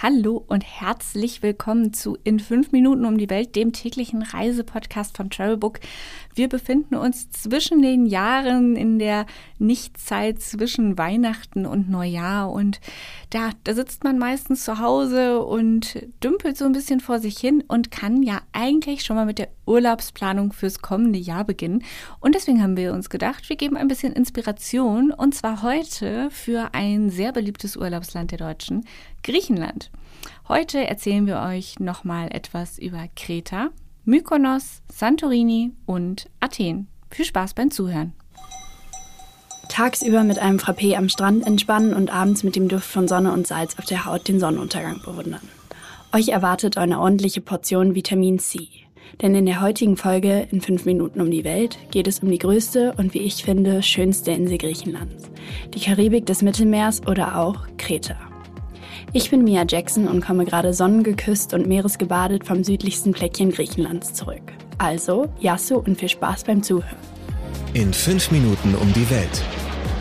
Hallo und herzlich willkommen zu In 5 Minuten um die Welt, dem täglichen Reisepodcast von Travelbook. Wir befinden uns zwischen den Jahren in der Nichtzeit zwischen Weihnachten und Neujahr und da, da sitzt man meistens zu Hause und dümpelt so ein bisschen vor sich hin und kann ja eigentlich schon mal mit der Urlaubsplanung fürs kommende Jahr beginnen. Und deswegen haben wir uns gedacht, wir geben ein bisschen Inspiration und zwar heute für ein sehr beliebtes Urlaubsland der Deutschen, Griechenland. Heute erzählen wir euch nochmal etwas über Kreta, Mykonos, Santorini und Athen. Viel Spaß beim Zuhören. Tagsüber mit einem Frappé am Strand entspannen und abends mit dem Duft von Sonne und Salz auf der Haut den Sonnenuntergang bewundern. Euch erwartet eine ordentliche Portion Vitamin C. Denn in der heutigen Folge in 5 Minuten um die Welt geht es um die größte und wie ich finde schönste Insel Griechenlands. Die Karibik des Mittelmeers oder auch Kreta. Ich bin Mia Jackson und komme gerade sonnengeküsst und meeresgebadet vom südlichsten Fleckchen Griechenlands zurück. Also, Yasu und viel Spaß beim Zuhören. In 5 Minuten um die Welt.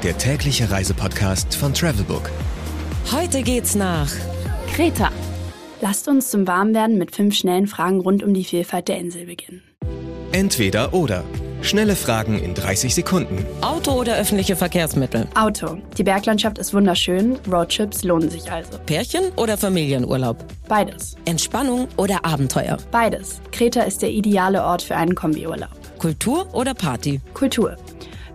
Der tägliche Reisepodcast von Travelbook. Heute geht's nach Kreta. Lasst uns zum Warmwerden mit fünf schnellen Fragen rund um die Vielfalt der Insel beginnen. Entweder oder. Schnelle Fragen in 30 Sekunden. Auto oder öffentliche Verkehrsmittel? Auto. Die Berglandschaft ist wunderschön, Roadtrips lohnen sich also. Pärchen oder Familienurlaub? Beides. Entspannung oder Abenteuer? Beides. Kreta ist der ideale Ort für einen Kombiurlaub. Kultur oder Party? Kultur.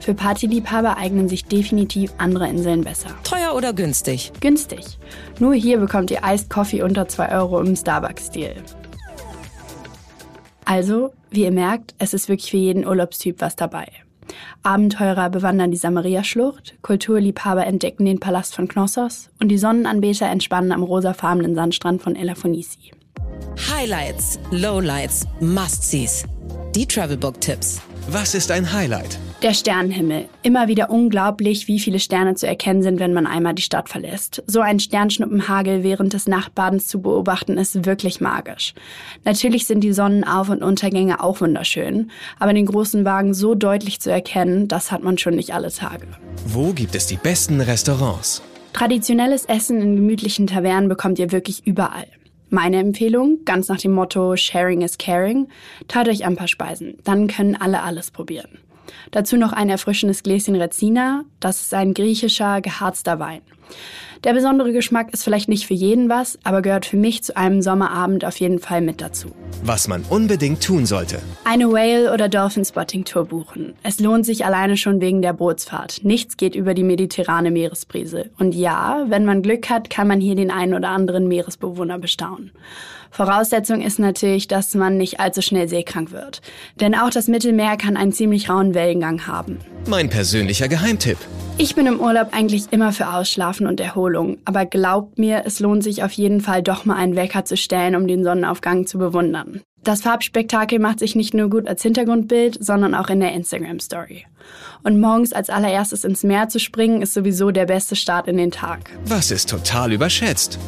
Für Partyliebhaber eignen sich definitiv andere Inseln besser. Teuer oder günstig? Günstig. Nur hier bekommt ihr Iced Coffee unter 2 Euro im Starbucks-Stil. Also, wie ihr merkt, es ist wirklich für jeden Urlaubstyp was dabei. Abenteurer bewandern die Samaria-Schlucht, Kulturliebhaber entdecken den Palast von Knossos und die Sonnenanbeter entspannen am rosafarbenen Sandstrand von Elafonisi. Highlights, Lowlights, Must-Sees. Die Travelbook-Tipps. Was ist ein Highlight? Der Sternenhimmel. Immer wieder unglaublich, wie viele Sterne zu erkennen sind, wenn man einmal die Stadt verlässt. So ein Sternschnuppenhagel während des Nachtbadens zu beobachten, ist wirklich magisch. Natürlich sind die Sonnenauf- und Untergänge auch wunderschön, aber den großen Wagen so deutlich zu erkennen, das hat man schon nicht alle Tage. Wo gibt es die besten Restaurants? Traditionelles Essen in gemütlichen Tavernen bekommt ihr wirklich überall. Meine Empfehlung, ganz nach dem Motto Sharing is Caring, teilt euch ein paar Speisen, dann können alle alles probieren. Dazu noch ein erfrischendes Gläschen Rezina. Das ist ein griechischer, geharzter Wein. Der besondere Geschmack ist vielleicht nicht für jeden was, aber gehört für mich zu einem Sommerabend auf jeden Fall mit dazu. Was man unbedingt tun sollte. Eine Whale- oder Dolphin-Spotting-Tour buchen. Es lohnt sich alleine schon wegen der Bootsfahrt. Nichts geht über die mediterrane Meeresbrise. Und ja, wenn man Glück hat, kann man hier den einen oder anderen Meeresbewohner bestaunen. Voraussetzung ist natürlich, dass man nicht allzu schnell seekrank wird. Denn auch das Mittelmeer kann einen ziemlich rauen Wellengang haben. Mein persönlicher Geheimtipp. Ich bin im Urlaub eigentlich immer für Ausschlafen und Erholung, aber glaubt mir, es lohnt sich auf jeden Fall doch mal einen Wecker zu stellen, um den Sonnenaufgang zu bewundern. Das Farbspektakel macht sich nicht nur gut als Hintergrundbild, sondern auch in der Instagram-Story. Und morgens als allererstes ins Meer zu springen, ist sowieso der beste Start in den Tag. Was ist total überschätzt?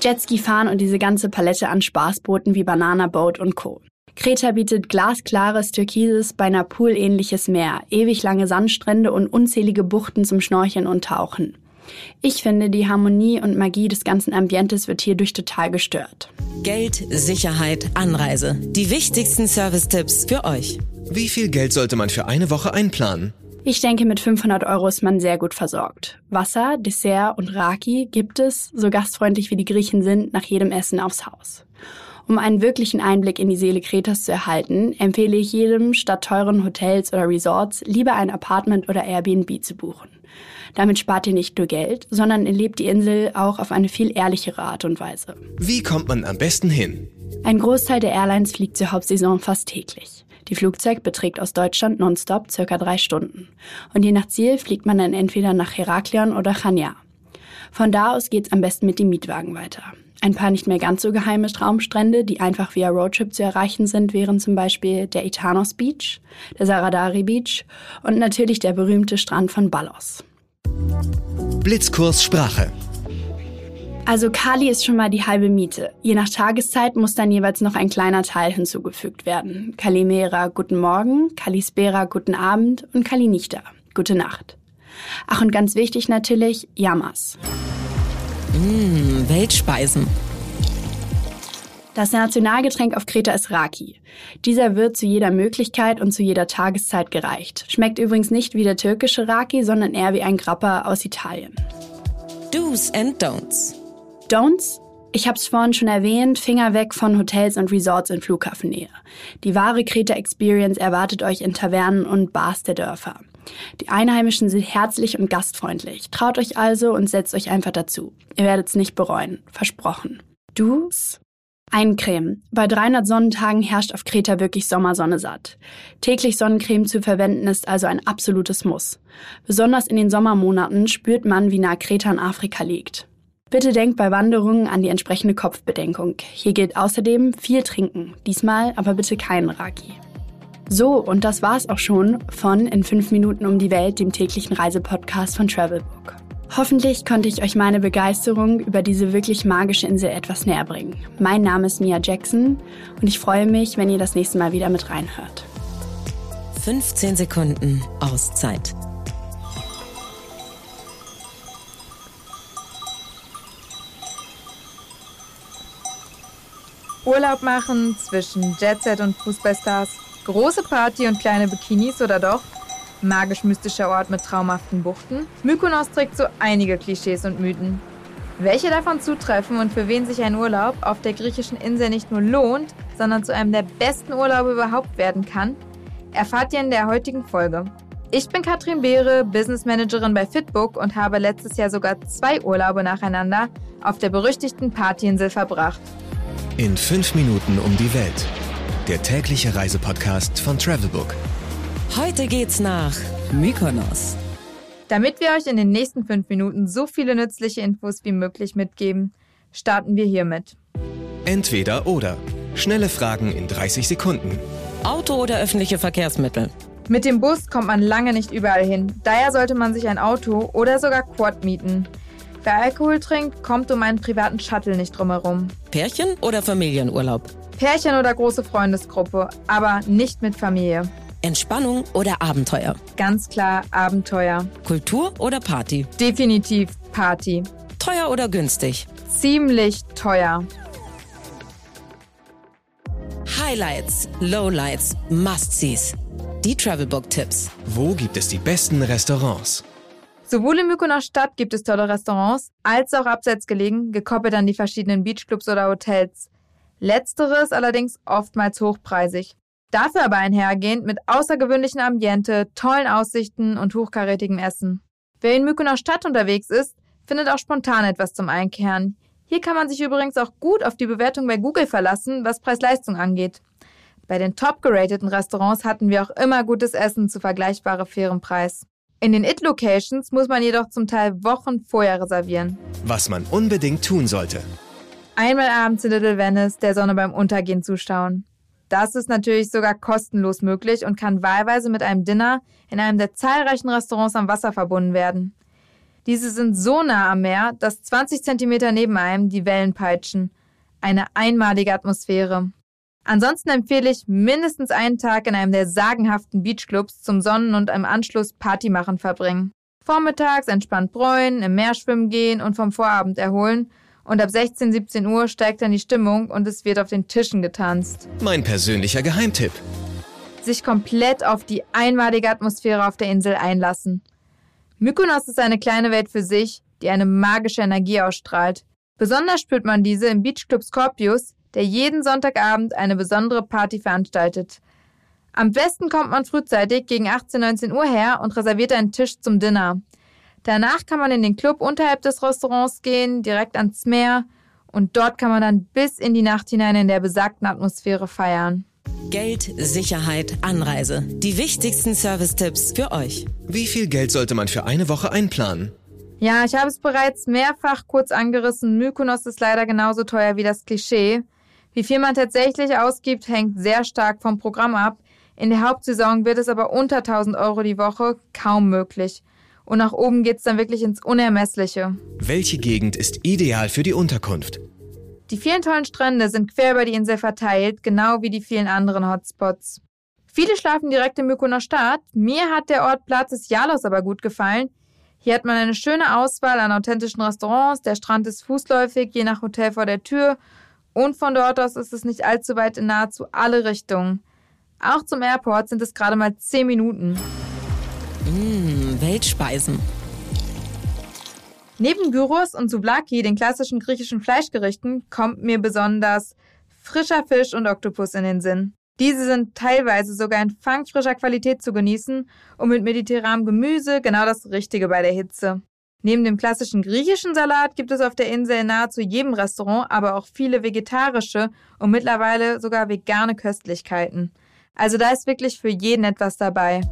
Jetski fahren und diese ganze Palette an Spaßbooten wie Banana Boat und Co. Kreta bietet glasklares, türkises, beinahe poolähnliches Meer, ewig lange Sandstrände und unzählige Buchten zum Schnorcheln und Tauchen. Ich finde, die Harmonie und Magie des ganzen Ambientes wird hierdurch total gestört. Geld, Sicherheit, Anreise. Die wichtigsten Service-Tipps für euch. Wie viel Geld sollte man für eine Woche einplanen? Ich denke, mit 500 Euro ist man sehr gut versorgt. Wasser, Dessert und Raki gibt es, so gastfreundlich wie die Griechen sind, nach jedem Essen aufs Haus. Um einen wirklichen Einblick in die Seele Kretas zu erhalten, empfehle ich jedem, statt teuren Hotels oder Resorts lieber ein Apartment oder Airbnb zu buchen. Damit spart ihr nicht nur Geld, sondern erlebt die Insel auch auf eine viel ehrlichere Art und Weise. Wie kommt man am besten hin? Ein Großteil der Airlines fliegt zur Hauptsaison fast täglich. Die Flugzeit beträgt aus Deutschland nonstop circa drei Stunden. Und je nach Ziel fliegt man dann entweder nach Heraklion oder Chania. Von da aus geht's am besten mit dem Mietwagen weiter. Ein paar nicht mehr ganz so geheime Traumstrände, die einfach via Roadtrip zu erreichen sind, wären zum Beispiel der Itanos Beach, der Saradari Beach und natürlich der berühmte Strand von Ballos. Blitzkurs Sprache. Also Kali ist schon mal die halbe Miete. Je nach Tageszeit muss dann jeweils noch ein kleiner Teil hinzugefügt werden. Kalimera, guten Morgen, Kalispera, guten Abend und Kalinichta, gute Nacht. Ach und ganz wichtig natürlich, Yamas. Mmh, Weltspeisen. Das Nationalgetränk auf Kreta ist Raki. Dieser wird zu jeder Möglichkeit und zu jeder Tageszeit gereicht. Schmeckt übrigens nicht wie der türkische Raki, sondern eher wie ein Grappa aus Italien. Do's and Don'ts. Don'ts? Ich hab's vorhin schon erwähnt, Finger weg von Hotels und Resorts in Flughafennähe. Die wahre Kreta Experience erwartet euch in Tavernen und Bars der Dörfer. Die Einheimischen sind herzlich und gastfreundlich. Traut euch also und setzt euch einfach dazu. Ihr werdet's nicht bereuen. Versprochen. Do's? Eincremen. Bei 300 Sonnentagen herrscht auf Kreta wirklich Sommersonne satt. Täglich Sonnencreme zu verwenden ist also ein absolutes Muss. Besonders in den Sommermonaten spürt man, wie nah Kreta in Afrika liegt. Bitte denkt bei Wanderungen an die entsprechende Kopfbedenkung. Hier gilt außerdem viel trinken. Diesmal aber bitte keinen Raki. So, und das war's auch schon von In 5 Minuten um die Welt, dem täglichen Reisepodcast von Travelbook. Hoffentlich konnte ich euch meine Begeisterung über diese wirklich magische Insel etwas näher bringen. Mein Name ist Mia Jackson und ich freue mich, wenn ihr das nächste Mal wieder mit reinhört. 15 Sekunden Auszeit. Urlaub machen zwischen Jetset und Fußballstars, große Party und kleine Bikinis oder doch magisch-mystischer Ort mit traumhaften Buchten. Mykonos trägt so einige Klischees und Mythen. Welche davon zutreffen und für wen sich ein Urlaub auf der griechischen Insel nicht nur lohnt, sondern zu einem der besten Urlaube überhaupt werden kann, erfahrt ihr in der heutigen Folge. Ich bin Katrin Beere, Business Managerin bei Fitbook und habe letztes Jahr sogar zwei Urlaube nacheinander auf der berüchtigten Partyinsel verbracht. In fünf Minuten um die Welt. Der tägliche Reisepodcast von Travelbook. Heute geht's nach Mykonos. Damit wir euch in den nächsten fünf Minuten so viele nützliche Infos wie möglich mitgeben, starten wir hiermit. Entweder oder. Schnelle Fragen in 30 Sekunden. Auto oder öffentliche Verkehrsmittel? Mit dem Bus kommt man lange nicht überall hin. Daher sollte man sich ein Auto oder sogar Quad mieten. Wer Alkohol trinkt, kommt um einen privaten Shuttle nicht drumherum. Pärchen oder Familienurlaub? Pärchen oder große Freundesgruppe, aber nicht mit Familie. Entspannung oder Abenteuer? Ganz klar Abenteuer. Kultur oder Party? Definitiv Party. Teuer oder günstig? Ziemlich teuer. Highlights, Lowlights, Must-Sees. Die Travelbook-Tipps. Wo gibt es die besten Restaurants? Sowohl in Mykonos Stadt gibt es tolle Restaurants, als auch abseits gelegen, gekoppelt an die verschiedenen Beachclubs oder Hotels. Letzteres allerdings oftmals hochpreisig. Dafür aber einhergehend mit außergewöhnlichen Ambiente, tollen Aussichten und hochkarätigem Essen. Wer in Mykonos Stadt unterwegs ist, findet auch spontan etwas zum Einkehren. Hier kann man sich übrigens auch gut auf die Bewertung bei Google verlassen, was Preis-Leistung angeht. Bei den top-gerateten Restaurants hatten wir auch immer gutes Essen zu vergleichbare fairem Preis. In den It-Locations muss man jedoch zum Teil Wochen vorher reservieren. Was man unbedingt tun sollte. Einmal abends in Little Venice der Sonne beim Untergehen zuschauen. Das ist natürlich sogar kostenlos möglich und kann wahlweise mit einem Dinner in einem der zahlreichen Restaurants am Wasser verbunden werden. Diese sind so nah am Meer, dass 20 Zentimeter neben einem die Wellen peitschen. Eine einmalige Atmosphäre. Ansonsten empfehle ich mindestens einen Tag in einem der sagenhaften Beachclubs zum Sonnen- und im Anschluss Party machen verbringen. Vormittags entspannt bräunen, im Meer schwimmen gehen und vom Vorabend erholen und ab 16, 17 Uhr steigt dann die Stimmung und es wird auf den Tischen getanzt. Mein persönlicher Geheimtipp. Sich komplett auf die einmalige Atmosphäre auf der Insel einlassen. Mykonos ist eine kleine Welt für sich, die eine magische Energie ausstrahlt. Besonders spürt man diese im Beachclub Scorpius, der jeden Sonntagabend eine besondere Party veranstaltet. Am besten kommt man frühzeitig gegen 18, 19 Uhr her und reserviert einen Tisch zum Dinner. Danach kann man in den Club unterhalb des Restaurants gehen, direkt ans Meer und dort kann man dann bis in die Nacht hinein in der besagten Atmosphäre feiern. Geld, Sicherheit, Anreise. Die wichtigsten Service-Tipps für euch. Wie viel Geld sollte man für eine Woche einplanen? Ja, ich habe es bereits mehrfach kurz angerissen. Mykonos ist leider genauso teuer wie das Klischee. Wie viel man tatsächlich ausgibt, hängt sehr stark vom Programm ab. In der Hauptsaison wird es aber unter 1000 Euro die Woche kaum möglich. Und nach oben geht's dann wirklich ins Unermessliche. Welche Gegend ist ideal für die Unterkunft? Die vielen tollen Strände sind quer über die Insel verteilt, genau wie die vielen anderen Hotspots. Viele schlafen direkt im Mykonos Stadt. Mir hat der Ort Platz des Jalos aber gut gefallen. Hier hat man eine schöne Auswahl an authentischen Restaurants, der Strand ist fußläufig, je nach Hotel vor der Tür Und von dort aus ist es nicht allzu weit in nahezu alle Richtungen. Auch zum Airport sind es gerade mal 10 Minuten. Mmh, Weltspeisen. Neben Gyros und Souvlaki, den klassischen griechischen Fleischgerichten, kommt mir besonders frischer Fisch und Oktopus in den Sinn. Diese sind teilweise sogar in fangfrischer Qualität zu genießen und mit mediterranem Gemüse genau das Richtige bei der Hitze. Neben dem klassischen griechischen Salat gibt es auf der Insel in nahezu jedem Restaurant aber auch viele vegetarische und mittlerweile sogar vegane Köstlichkeiten. Also da ist wirklich für jeden etwas dabei.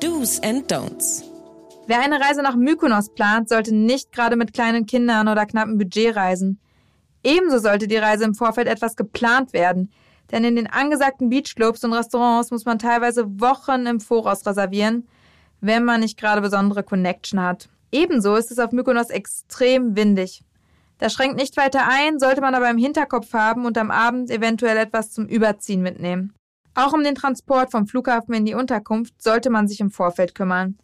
Do's and Don'ts. Wer eine Reise nach Mykonos plant, sollte nicht gerade mit kleinen Kindern oder knappen Budget reisen. Ebenso sollte die Reise im Vorfeld etwas geplant werden, denn in den angesagten Beachclubs und Restaurants muss man teilweise Wochen im Voraus reservieren, wenn man nicht gerade besondere Connection hat. Ebenso ist es auf Mykonos extrem windig. Das schränkt nicht weiter ein, sollte man aber im Hinterkopf haben und am Abend eventuell etwas zum Überziehen mitnehmen. Auch um den Transport vom Flughafen in die Unterkunft sollte man sich im Vorfeld kümmern.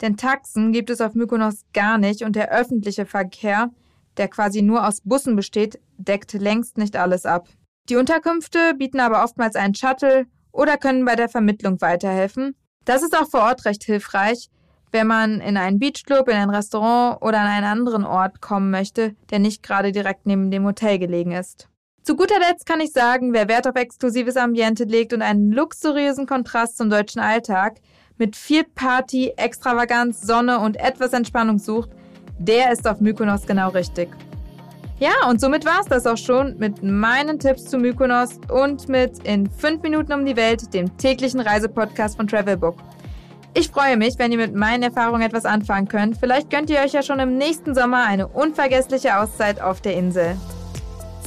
Denn Taxen gibt es auf Mykonos gar nicht und der öffentliche Verkehr, der quasi nur aus Bussen besteht, deckt längst nicht alles ab. Die Unterkünfte bieten aber oftmals einen Shuttle oder können bei der Vermittlung weiterhelfen. Das ist auch vor Ort recht hilfreich, wenn man in einen Beachclub, in ein Restaurant oder an einen anderen Ort kommen möchte, der nicht gerade direkt neben dem Hotel gelegen ist. Zu guter Letzt kann ich sagen, wer Wert auf exklusives Ambiente legt und einen luxuriösen Kontrast zum deutschen Alltag mit viel Party, Extravaganz, Sonne und etwas Entspannung sucht, der ist auf Mykonos genau richtig. Ja, und somit war es das auch schon mit meinen Tipps zu Mykonos und mit In 5 Minuten um die Welt, dem täglichen Reisepodcast von Travelbook. Ich freue mich, wenn ihr mit meinen Erfahrungen etwas anfangen könnt. Vielleicht gönnt ihr euch ja schon im nächsten Sommer eine unvergessliche Auszeit auf der Insel.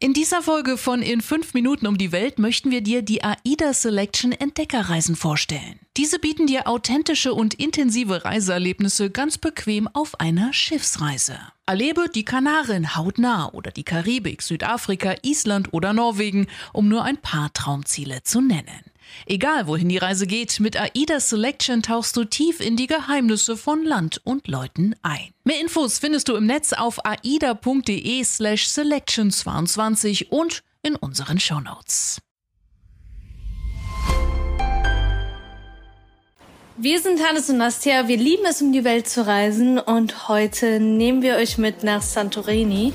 In dieser Folge von In 5 Minuten um die Welt möchten wir dir die AIDA Selection Entdeckerreisen vorstellen. Diese bieten dir authentische und intensive Reiseerlebnisse ganz bequem auf einer Schiffsreise. Erlebe die Kanaren hautnah oder die Karibik, Südafrika, Island oder Norwegen, um nur ein paar Traumziele zu nennen. Egal wohin die Reise geht, mit AIDA Selection tauchst du tief in die Geheimnisse von Land und Leuten ein. Mehr Infos findest du im Netz auf aida.de slash selection22 und in unseren Shownotes. Wir sind Hannes und Nastia, wir lieben es, um die Welt zu reisen und heute nehmen wir euch mit nach Santorini.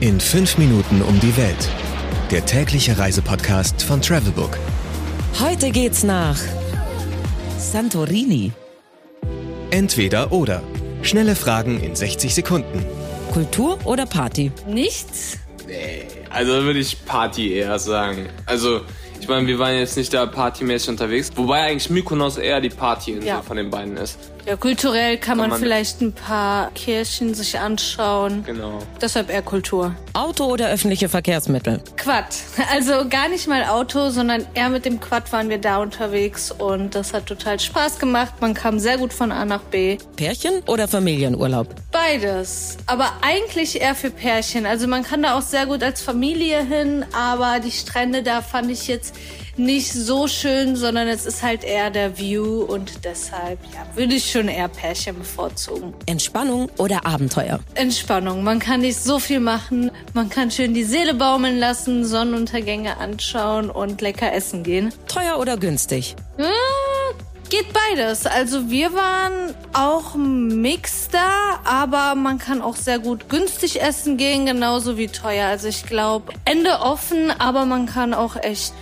In fünf Minuten um die Welt. Der tägliche Reisepodcast von Travelbook. Heute geht's nach Santorini. Entweder oder. Schnelle Fragen in 60 Sekunden. Kultur oder Party? Nichts? Nee, also würde ich Party eher sagen. Also, ich meine, wir waren jetzt nicht da partymäßig unterwegs. Wobei eigentlich Mykonos eher die Partyinsel Ja. von den beiden ist. Ja, kulturell kann, man, man- vielleicht ein paar Kirchen sich anschauen. Genau. Deshalb eher Kultur. Auto oder öffentliche Verkehrsmittel? Quad. Also gar nicht mal Auto, sondern eher mit dem Quad waren wir da unterwegs und das hat total Spaß gemacht. Man kam sehr gut von A nach B. Pärchen oder Familienurlaub? Beides. Aber eigentlich eher für Pärchen. Also man kann da auch sehr gut als Familie hin, aber die Strände da fand ich jetzt nicht so schön, sondern es ist halt eher der View und deshalb ja, würde ich schon eher Pärchen bevorzugen. Entspannung oder Abenteuer? Entspannung. Man kann nicht so viel machen. Man kann schön die Seele baumeln lassen, Sonnenuntergänge anschauen und lecker essen gehen. Teuer oder günstig? Hm, Geht beides. Also wir waren auch Mix da, aber man kann auch sehr gut günstig essen gehen, genauso wie teuer. Also ich glaube, Ende offen, aber man kann auch echt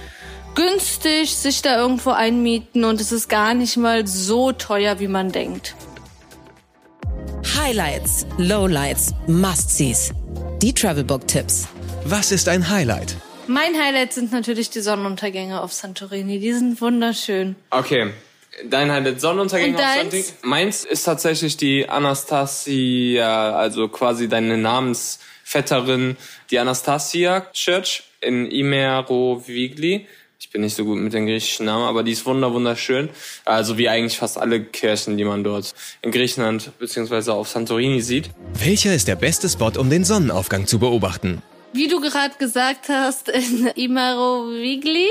günstig sich da irgendwo einmieten und es ist gar nicht mal so teuer, wie man denkt. Highlights, Lowlights, Must-Sees. Die Travelbook-Tipps. Was ist ein Highlight? Mein Highlight sind natürlich die Sonnenuntergänge auf Santorini. Die sind wunderschön. Okay. Dein Highlight Sonnenuntergänge Und auf? Santorini. Meins ist tatsächlich die Anastasia, also quasi deine Namensvetterin, die Anastasia Church in Imerovigli. Ich bin nicht so gut mit den griechischen Namen, aber die ist wunder wunderschön. Also wie eigentlich fast alle Kirchen, die man dort in Griechenland bzw. auf Santorini sieht. Welcher ist der beste Spot, um den Sonnenaufgang zu beobachten? Wie du gerade gesagt hast, in Imarovigli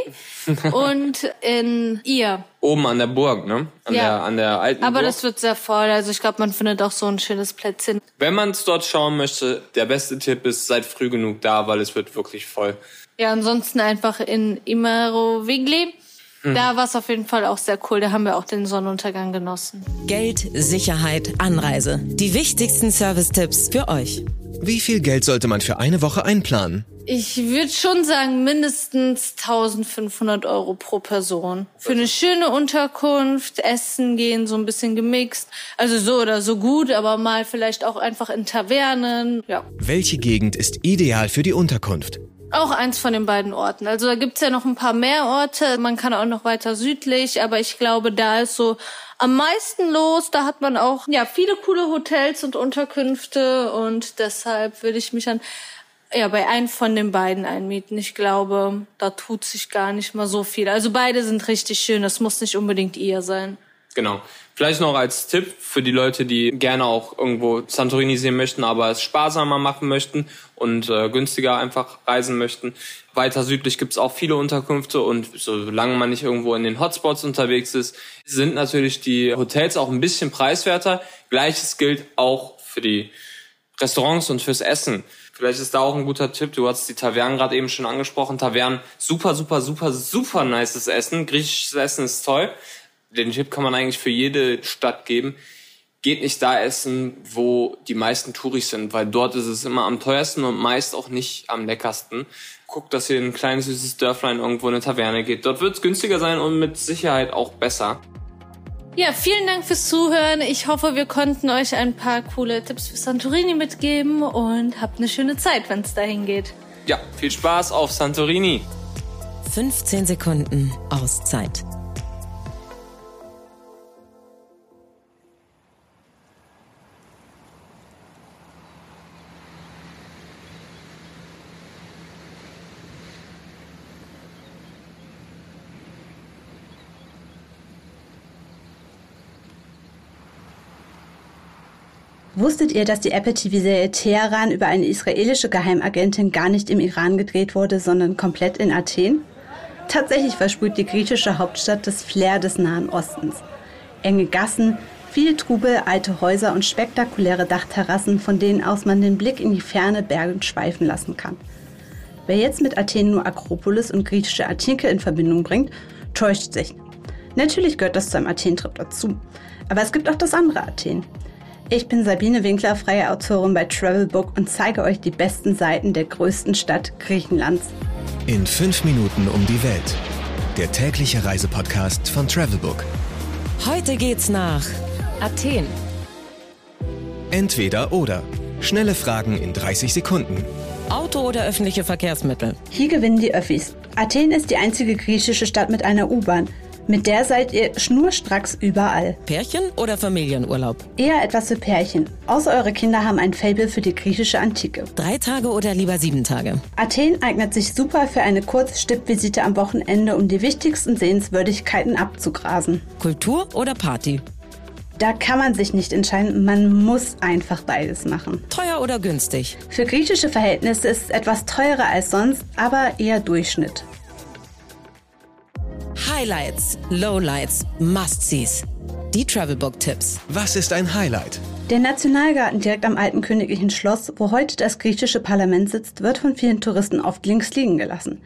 und in Ihr. Oben an der Burg, ne? An, Ja. der, an der alten Aber Burg. das wird sehr voll. Also ich glaube, man findet auch so ein schönes Plätzchen. Wenn man es dort schauen möchte, der beste Tipp ist, seid früh genug da, weil es wird wirklich voll. Ja, ansonsten einfach in Imarovigli. Da war es auf jeden Fall auch sehr cool. Da haben wir auch den Sonnenuntergang genossen. Geld, Sicherheit, Anreise. Die wichtigsten Service-Tipps für euch. Wie viel Geld sollte man für eine Woche einplanen? Ich würde schon sagen, mindestens 1500 Euro pro Person. Für eine schöne Unterkunft, Essen gehen, so ein bisschen gemixt. Also so oder so gut, aber mal vielleicht auch einfach in Tavernen. Ja. Welche Gegend ist ideal für die Unterkunft? Auch eins von den beiden Orten. Also da gibt's ja noch ein paar mehr Orte. Man kann auch noch weiter südlich, aber ich glaube, da ist so am meisten los. Da hat man auch ja viele coole Hotels und Unterkünfte und deshalb würde ich mich an ja bei einem von den beiden einmieten. Ich glaube, da tut sich gar nicht mal so viel. Also beide sind richtig schön. Das muss nicht unbedingt ihr sein. Genau. Vielleicht noch als Tipp für die Leute, die gerne auch irgendwo Santorini sehen möchten, aber es sparsamer machen möchten und äh, günstiger einfach reisen möchten. Weiter südlich gibt's auch viele Unterkünfte und solange man nicht irgendwo in den Hotspots unterwegs ist, sind natürlich die Hotels auch ein bisschen preiswerter. Gleiches gilt auch für die Restaurants und fürs Essen. Vielleicht ist da auch ein guter Tipp. Du hast die Tavernen gerade eben schon angesprochen. Tavernen, super, super, super, super nices Essen. Griechisches Essen ist toll. Den Tipp kann man eigentlich für jede Stadt geben. Geht nicht da essen, wo die meisten Touris sind, weil dort ist es immer am teuersten und meist auch nicht am leckersten. Guckt, dass ihr in ein kleines süßes Dörflein irgendwo in eine Taverne geht. Dort wird es günstiger sein und mit Sicherheit auch besser. Ja, vielen Dank fürs Zuhören. Ich hoffe, wir konnten euch ein paar coole Tipps für Santorini mitgeben und habt eine schöne Zeit, wenn es dahin geht. Ja, viel Spaß auf Santorini. 15 Sekunden Auszeit. Wusstet ihr, dass die Apple TV-Serie Teheran über eine israelische Geheimagentin gar nicht im Iran gedreht wurde, sondern komplett in Athen? Tatsächlich versprüht die griechische Hauptstadt das Flair des Nahen Ostens. Enge Gassen, viel Trubel, alte Häuser und spektakuläre Dachterrassen, von denen aus man den Blick in die ferne Berge schweifen lassen kann. Wer jetzt mit Athen nur Akropolis und griechische Antike in Verbindung bringt, täuscht sich. Natürlich gehört das zu einem Athen-Trip dazu. Aber es gibt auch das andere Athen. Ich bin Sabine Winkler, freie Autorin bei Travelbook und zeige euch die besten Seiten der größten Stadt Griechenlands. In fünf Minuten um die Welt. Der tägliche Reisepodcast von Travelbook. Heute geht's nach Athen. Entweder oder. Schnelle Fragen in 30 Sekunden. Auto oder öffentliche Verkehrsmittel? Hier gewinnen die Öffis. Athen ist die einzige griechische Stadt mit einer U-Bahn. Mit der seid ihr schnurstracks überall. Pärchen oder Familienurlaub? Eher etwas für Pärchen. Außer eure Kinder haben ein Faible für die griechische Antike. Drei Tage oder lieber sieben Tage? Athen eignet sich super für eine kurze Stippvisite am Wochenende, um die wichtigsten Sehenswürdigkeiten abzugrasen. Kultur oder Party? Da kann man sich nicht entscheiden, man muss einfach beides machen. Teuer oder günstig? Für griechische Verhältnisse ist es etwas teurer als sonst, aber eher Durchschnitt. Highlights, Lowlights, Must-Sees. Die Travelbook-Tipps. Was ist ein Highlight? Der Nationalgarten direkt am alten königlichen Schloss, wo heute das griechische Parlament sitzt, wird von vielen Touristen oft links liegen gelassen.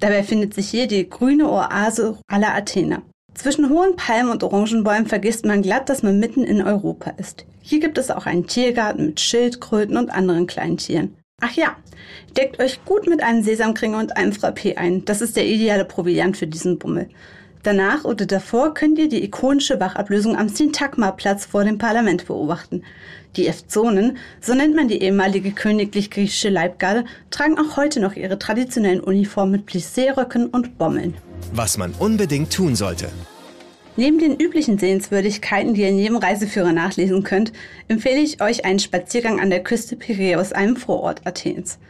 Dabei findet sich hier die grüne Oase aller Athener. Zwischen hohen Palmen und Orangenbäumen vergisst man glatt, dass man mitten in Europa ist. Hier gibt es auch einen Tiergarten mit Schildkröten und anderen kleinen Tieren. Ach ja, deckt euch gut mit einem Sesamkringel und einem Frappé ein. Das ist der ideale Proviant für diesen Bummel. Danach oder davor könnt ihr die ikonische Wachablösung am Syntagma-Platz vor dem Parlament beobachten. Die Efzonen, so nennt man die ehemalige königlich-griechische Leibgarde, tragen auch heute noch ihre traditionellen Uniformen mit Plissé-Röcken und Bommeln. Was man unbedingt tun sollte. Neben den üblichen Sehenswürdigkeiten, die ihr in jedem Reiseführer nachlesen könnt, empfehle ich euch einen Spaziergang an der Küste Piräus, einem Vorort Athens.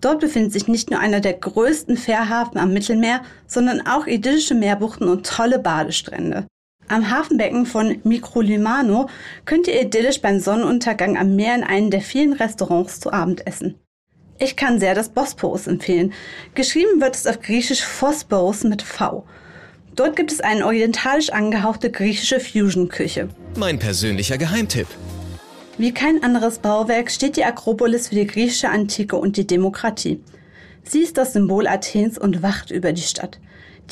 Dort befindet sich nicht nur einer der größten Fährhafen am Mittelmeer, sondern auch idyllische Meerbuchten und tolle Badestrände. Am Hafenbecken von Microlimano könnt ihr idyllisch beim Sonnenuntergang am Meer in einem der vielen Restaurants zu Abend essen. Ich kann sehr das Bosporus empfehlen. Geschrieben wird es auf Griechisch Phosporus mit V. Dort gibt es eine orientalisch angehauchte griechische Fusion-Küche. Mein persönlicher Geheimtipp. Wie kein anderes Bauwerk steht die Akropolis für die griechische Antike und die Demokratie. Sie ist das Symbol Athens und wacht über die Stadt.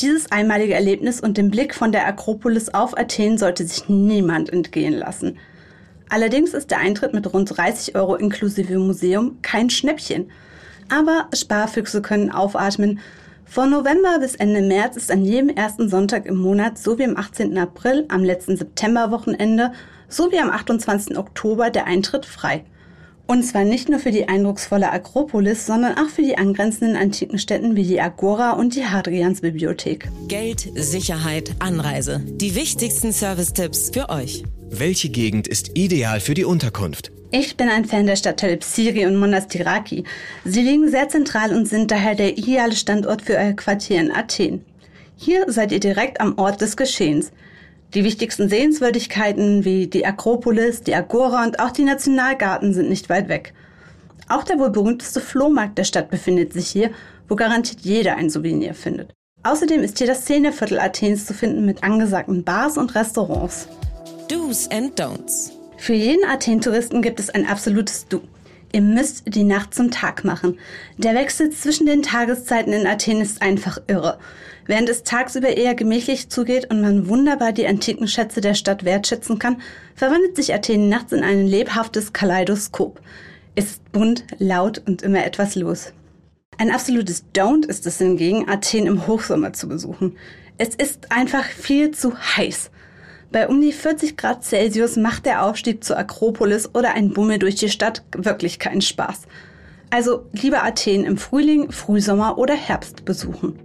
Dieses einmalige Erlebnis und den Blick von der Akropolis auf Athen sollte sich niemand entgehen lassen. Allerdings ist der Eintritt mit rund 30 Euro inklusive Museum kein Schnäppchen. Aber Sparfüchse können aufatmen. Von November bis Ende März ist an jedem ersten Sonntag im Monat sowie am 18. April, am letzten Septemberwochenende sowie am 28. Oktober der Eintritt frei. Und zwar nicht nur für die eindrucksvolle Akropolis, sondern auch für die angrenzenden antiken Städten wie die Agora und die Hadriansbibliothek. Geld, Sicherheit, Anreise. Die wichtigsten Service-Tipps für euch. Welche Gegend ist ideal für die Unterkunft? Ich bin ein Fan der Stadtteile Psyri und Monastiraki. Sie liegen sehr zentral und sind daher der ideale Standort für euer Quartier in Athen. Hier seid ihr direkt am Ort des Geschehens. Die wichtigsten Sehenswürdigkeiten wie die Akropolis, die Agora und auch die Nationalgarten sind nicht weit weg. Auch der wohl berühmteste Flohmarkt der Stadt befindet sich hier, wo garantiert jeder ein Souvenir findet. Außerdem ist hier das Szeneviertel Athens zu finden mit angesagten Bars und Restaurants. Do's and Don'ts. Für jeden Athen-Touristen gibt es ein absolutes Du. Ihr müsst die Nacht zum Tag machen. Der Wechsel zwischen den Tageszeiten in Athen ist einfach irre. Während es tagsüber eher gemächlich zugeht und man wunderbar die antiken Schätze der Stadt wertschätzen kann, verwandelt sich Athen nachts in ein lebhaftes Kaleidoskop. Es ist bunt, laut und immer etwas los. Ein absolutes Don't ist es hingegen, Athen im Hochsommer zu besuchen. Es ist einfach viel zu heiß. Bei um die 40 Grad Celsius macht der Aufstieg zur Akropolis oder ein Bummel durch die Stadt wirklich keinen Spaß. Also lieber Athen im Frühling, Frühsommer oder Herbst besuchen.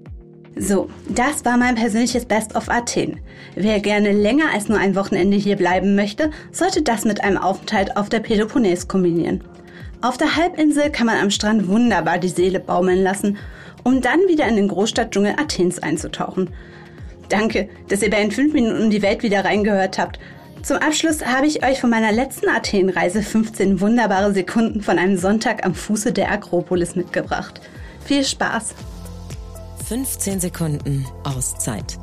So, das war mein persönliches Best of Athen. Wer gerne länger als nur ein Wochenende hier bleiben möchte, sollte das mit einem Aufenthalt auf der Peloponnes kombinieren. Auf der Halbinsel kann man am Strand wunderbar die Seele baumeln lassen, um dann wieder in den Großstadtdschungel Athens einzutauchen. Danke, dass ihr bei den 5 Minuten um die Welt wieder reingehört habt. Zum Abschluss habe ich euch von meiner letzten Athenreise 15 wunderbare Sekunden von einem Sonntag am Fuße der Akropolis mitgebracht. Viel Spaß! 15 Sekunden Auszeit.